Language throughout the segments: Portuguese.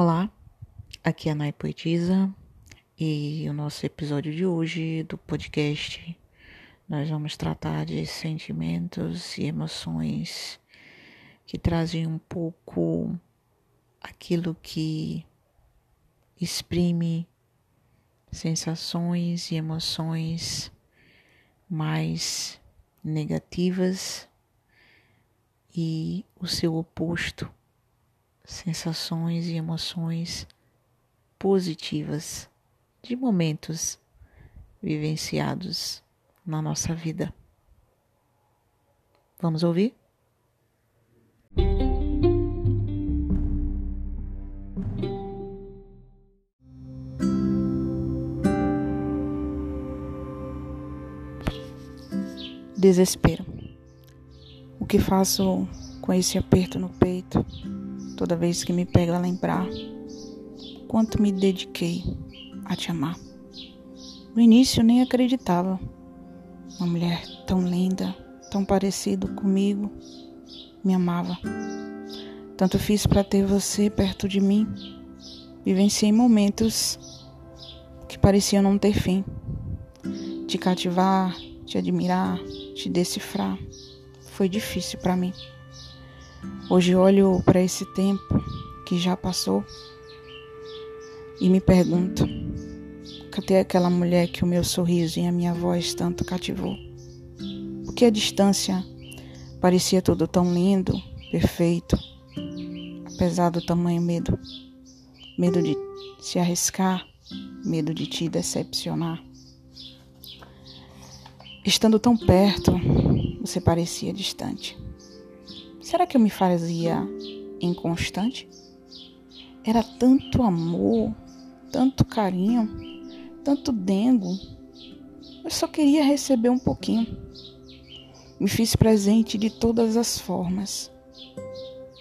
Olá, aqui é a Nai Poetisa e o nosso episódio de hoje do podcast nós vamos tratar de sentimentos e emoções que trazem um pouco aquilo que exprime sensações e emoções mais negativas e o seu oposto sensações e emoções positivas de momentos vivenciados na nossa vida. Vamos ouvir? Desespero. O que faço com esse aperto no peito? Toda vez que me pego a lembrar quanto me dediquei a te amar. No início nem acreditava. Uma mulher tão linda, tão parecida comigo, me amava. Tanto fiz para ter você perto de mim. Vivenciei momentos que pareciam não ter fim. Te cativar, te admirar, te decifrar. Foi difícil para mim. Hoje olho para esse tempo que já passou e me pergunto: cadê aquela mulher que o meu sorriso e a minha voz tanto cativou? Porque a distância parecia tudo tão lindo, perfeito, apesar do tamanho medo. Medo de se arriscar, medo de te decepcionar. Estando tão perto, você parecia distante. Será que eu me fazia inconstante? Era tanto amor, tanto carinho, tanto dengo. Eu só queria receber um pouquinho. Me fiz presente de todas as formas,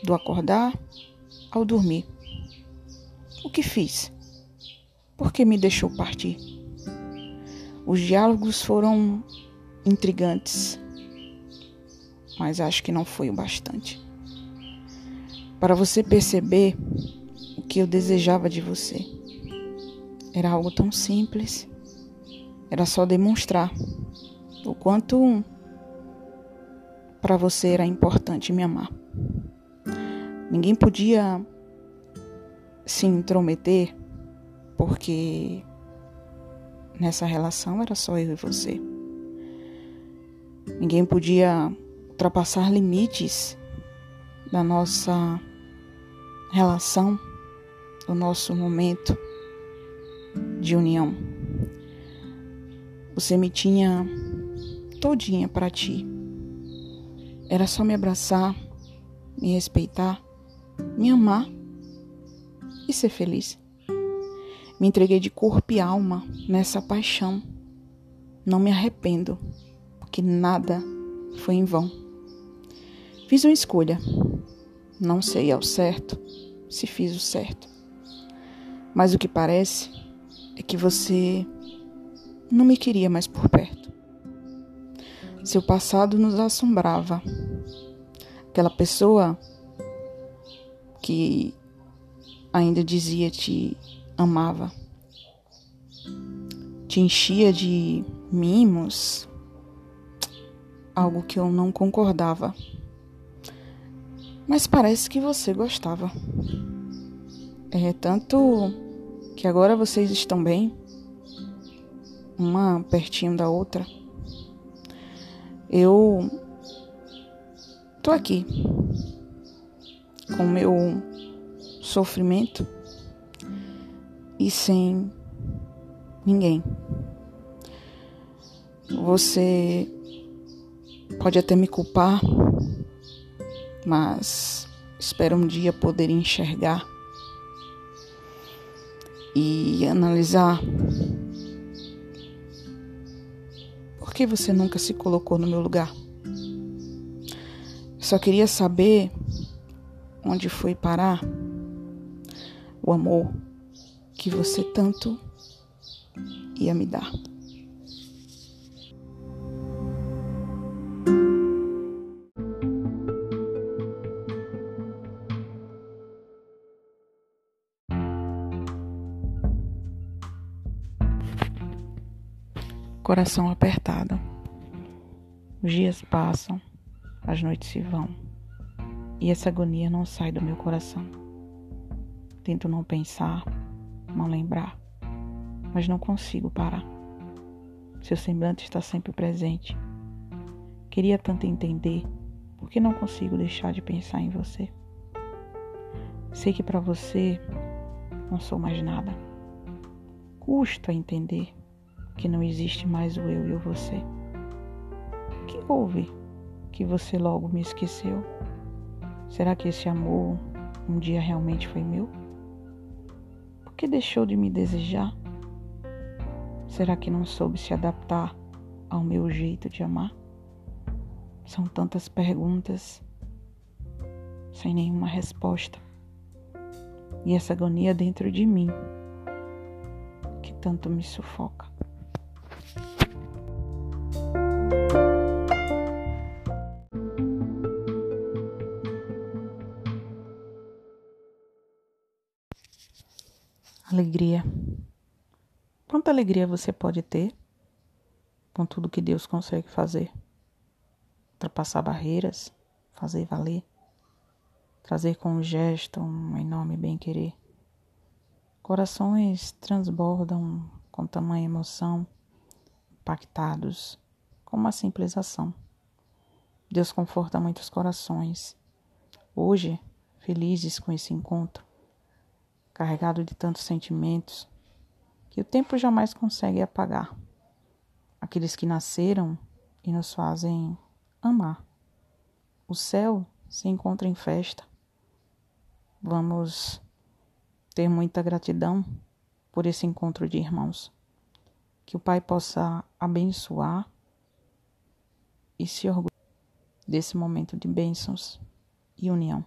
do acordar ao dormir. O que fiz? Por que me deixou partir? Os diálogos foram intrigantes mas acho que não foi o bastante. Para você perceber o que eu desejava de você. Era algo tão simples. Era só demonstrar o quanto para você era importante me amar. Ninguém podia se intrometer porque nessa relação era só eu e você. Ninguém podia ultrapassar limites da nossa relação, do nosso momento de união. Você me tinha todinha para ti. Era só me abraçar, me respeitar, me amar e ser feliz. Me entreguei de corpo e alma nessa paixão. Não me arrependo, porque nada foi em vão. Fiz uma escolha. Não sei ao certo se fiz o certo. Mas o que parece é que você não me queria mais por perto. Seu passado nos assombrava. Aquela pessoa que ainda dizia te amava, te enchia de mimos, algo que eu não concordava. Mas parece que você gostava. É tanto que agora vocês estão bem, uma pertinho da outra. Eu tô aqui com meu sofrimento e sem ninguém. Você pode até me culpar mas espero um dia poder enxergar e analisar por que você nunca se colocou no meu lugar. Só queria saber onde foi parar o amor que você tanto ia me dar. Coração apertado. Os dias passam, as noites se vão, e essa agonia não sai do meu coração. Tento não pensar, não lembrar, mas não consigo parar. Seu semblante está sempre presente. Queria tanto entender por que não consigo deixar de pensar em você. Sei que para você não sou mais nada. Custa entender que não existe mais o eu e o você. Que houve que você logo me esqueceu? Será que esse amor um dia realmente foi meu? Por que deixou de me desejar? Será que não soube se adaptar ao meu jeito de amar? São tantas perguntas sem nenhuma resposta e essa agonia dentro de mim que tanto me sufoca. Alegria. Quanta alegria você pode ter com tudo que Deus consegue fazer? Ultrapassar barreiras, fazer valer trazer com um gesto um enorme bem-querer. Corações transbordam com tamanha emoção, impactados com uma simples ação. Deus conforta muitos corações. Hoje, felizes com esse encontro, carregado de tantos sentimentos que o tempo jamais consegue apagar. Aqueles que nasceram e nos fazem amar. O céu se encontra em festa Vamos ter muita gratidão por esse encontro de irmãos. Que o Pai possa abençoar e se orgulhar desse momento de bênçãos e união.